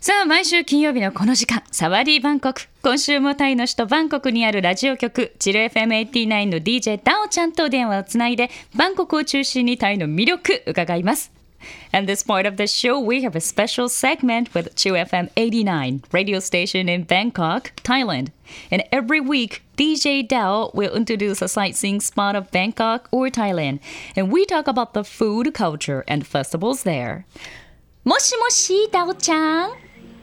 さあ、毎週金曜日のこの時間、サワディバンコク。今週もタイの首都バンコクにあるラジオ局、チル FM89 の DJ ダオちゃんと電話をつないで、バンコクを中心にタイの魅力伺います。And this point of the show, we have a special segment with Chill FM 89, radio station in Bangkok, Thailand. And every week, DJ Dao will introduce a sightseeing spot of Bangkok or Thailand. And we talk about the food culture and festivals there. もしもし、ダオちゃん。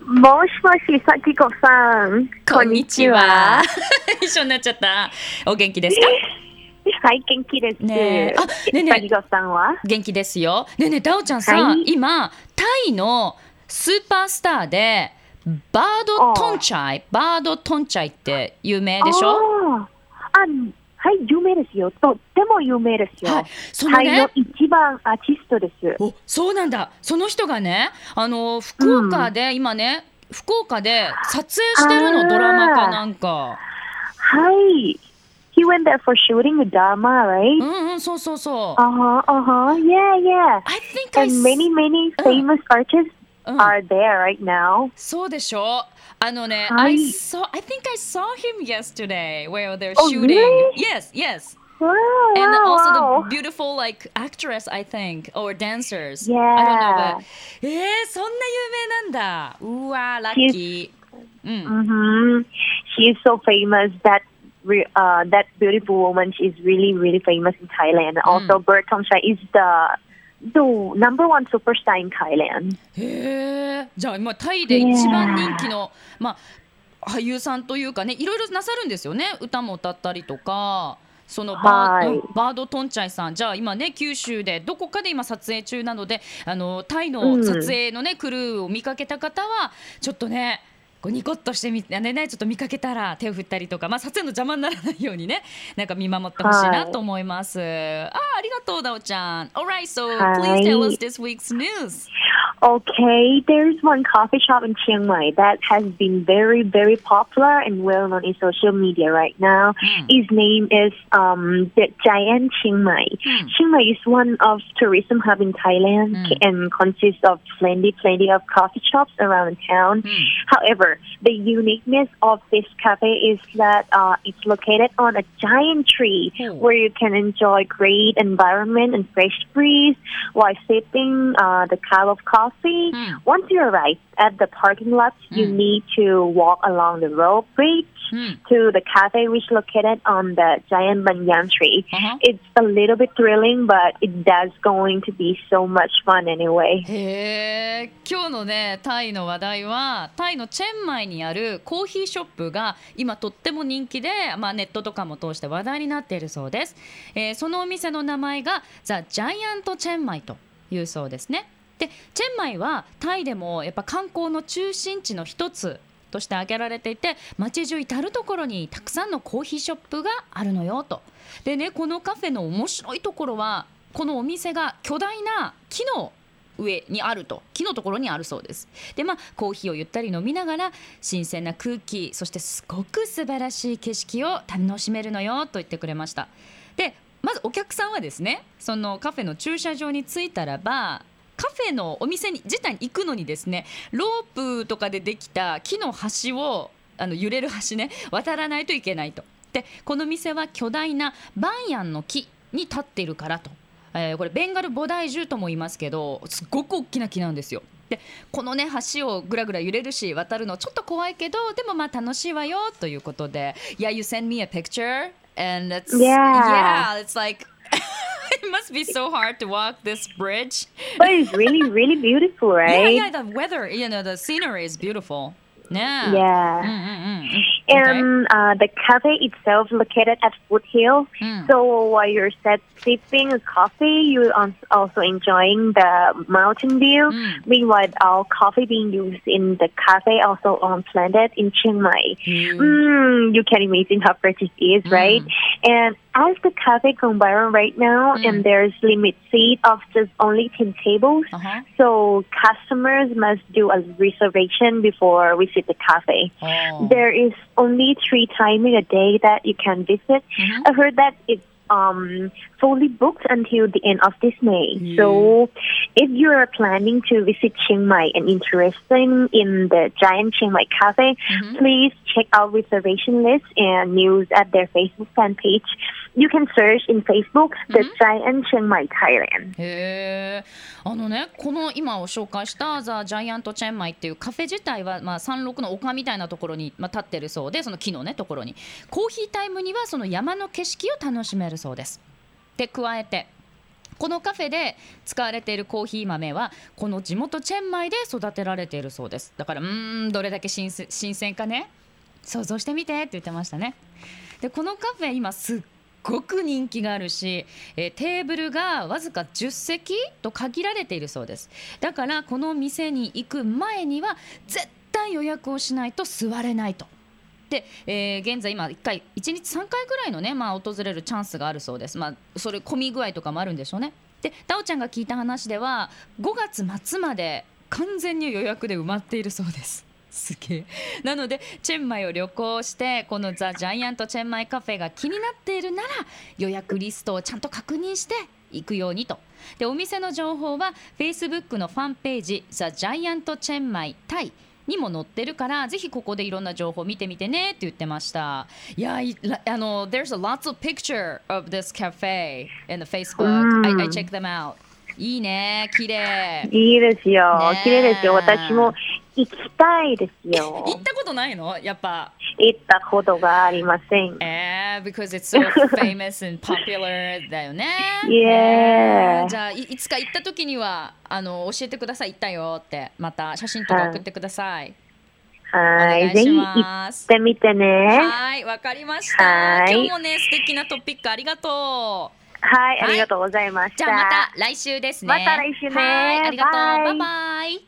もしもし、さきこさん。こんにちは。一緒になっちゃった。お元気ですか？はい、元気です。ねあ、ねねささんは？元気ですよ。ねえねえ、ダオちゃんさ、はい、今、タイのスーパースターで、バードトンチャイ、バードトンチャイって有名でしょ？あはい、有名ですよ。とっても有名ですよ。はい、それが、一番アーティストです。お、そうなんだ。その人がね、あの福岡で、今ね、福岡で撮影してるのドラマかなんか。はい。He went there for shooting a drama, right? うんうん、そうそうそう。あはあは、yeah yeah. I think I and many many famous、うん、artists are there right now. そうでしょう。あのね、I saw, I think I saw him yesterday where they're shooting. Really? Yes, yes. Wow, and wow, also wow. the beautiful like actress I think or dancers. Yeah. I don't know but えー、そんな有名なんだ。うわ、ラッキー。うん。Mm-hmm. She is so famous that uh, that beautiful woman is really really famous in Thailand. Mm. Also, Bert Thongchai is the the number one superstar in Thailand. へえ。じゃあ今タイで一番人気の、まあ俳優さんというかね、いろいろなさるんですよね。歌も歌ったりとか。そのバー,、バードトンチャイさん、じゃあ今ね、九州でどこかで今、撮影中なので、あのタイの撮影のね、うん、クルーを見かけた方は、ちょっとね、こうニコッとしてみねねちょっと見かけたら手を振ったりとか、まあ、撮影の邪魔にならないようにねなんか見守ってほしいなと思います。あありがとう、ダオちゃん。Alright, so please tell us this week's news. Okay, there's one coffee shop in Chiang Mai that has been very, very popular and well known in social media right now. Mm. His name is um, the Giant Chiang Mai. Mm. Chiang Mai is one of tourism hub in Thailand mm. and consists of plenty, plenty of coffee shops around town. However, the uniqueness of this cafe is that uh, it's located on a giant tree where you can enjoy great environment and fresh breeze while sipping uh, the cup of coffee coffee. Mm. Once you arrive at the parking lot, mm. you need to walk along the road bridge mm. to the cafe, which is located on the giant banyan tree. Uh-huh. It's a little bit thrilling, but it does going to be so much fun anyway. へ今日のねタイの話題はタイのチェンマイにあるコーヒーショップが今とっても人気で、まあ、ネットとかも通して話題になっているそうです、えー、そのお店の名前がザ・ジャイアント・チェンマイというそうですねでチェンマイはタイでもやっぱ観光の中心地の一つとして挙げられていて街中至る所にたくさんのコーヒーショップがあるのよと。でねこのカフェの面白いところはこのお店が巨大な木の上にあると。木のところにあるそうです。でまあコーヒーをゆったり飲みながら新鮮な空気そしてすごく素晴らしい景色を楽しめるのよと言ってくれました。でまずお客さんはですねそのカフェの駐車場に着いたらばカフェのお店に自体に行くのにですねロープとかでできた木の橋をあの揺れる橋ね渡らないといけないと。でこの店は巨大なバンヤンの木に立っているからと、えー、これベンガル菩提樹とも言いますけどすごく大きな木なんですよ。でこのね橋をぐらぐら揺れるし渡るのちょっと怖いけどでもまあ楽しいわよということで Yeah, you send me a picture and it's yeah, yeah it's like it must be so hard to walk this bridge. But it's really, really beautiful, right? Yeah, yeah. The weather, you know, the scenery is beautiful. Yeah. Yeah. Mm-hmm. And okay. uh, the cafe itself located at Foothill. Mm. So while you're set sipping a coffee, you're also enjoying the mountain view. Mm. Meanwhile, our coffee being used in the cafe also on planet in Chiang Mai. Mm. You can imagine how fresh it is, mm. right? And as the cafe viral right now, mm. and there's limit seat of just only 10 tables, uh-huh. so customers must do a reservation before we visit the cafe. Oh. There is only three times in a day that you can visit. Mm-hmm. I heard that it's um, fully booked until the end of this May. Yeah. So if you are planning to visit Chiang Mai and interested in the giant Chiang Mai Cafe, please check out reservation list and news at their Facebook fan page. You can search in Facebook the Giant Chiang Mai Thailand. へえあのねこの今を紹介したザ・ジャイアント・チェンマイっていうカフェ自体は、まあ、山麓の丘みたいなところに、まあ、立ってるそうでその木のねところにコーヒータイムにはその山の景色を楽しめるそうです。で加えてこのカフェで使われているコーヒー豆はこの地元チェンマイで育てられているそうですだからうーんどれだけ新鮮かね想像してみてって言ってましたね。でこのカフェ今すっごく人気があるし、えーテーブルがわずか10席と限られているそうです。だからこの店に行く前には絶対予約をしないと座れないと。で、えー現在今1回1日3回ぐらいのね、まあ、訪れるチャンスがあるそうです。まあそれ混み具合とかもあるんでしょうね。でダオちゃんが聞いた話では5月末まで完全に予約で埋まっているそうです。すげえ。なのでチェンマイを旅行してこのザ・ジャイアントチェンマイカフェが気になっているなら予約リストをちゃんと確認して行くようにと。でお店の情報は Facebook のファンページザ・ジャイアントチェンマイタイにも載ってるからぜひここでいろんな情報見てみてねって言ってました。いやあの There's a lots of picture of this cafe in the Facebook、I, I check them out. いいね綺麗。いいですよ。綺麗ですよ。私も行きたいですよ。行ったことないの？やっぱ行ったことがありません。えー、because it's so famous and popular だよね。じゃあいいつか行った時にはあの教えてください行ったよってまた写真とか送ってください。はい。ぜひ行ってみてね。はいわかりました。はい今日もね素敵なトピックありがとう。はい。ありがとうございました。じゃあまた来週ですね。また来週ねはいありがとう。バイバイ。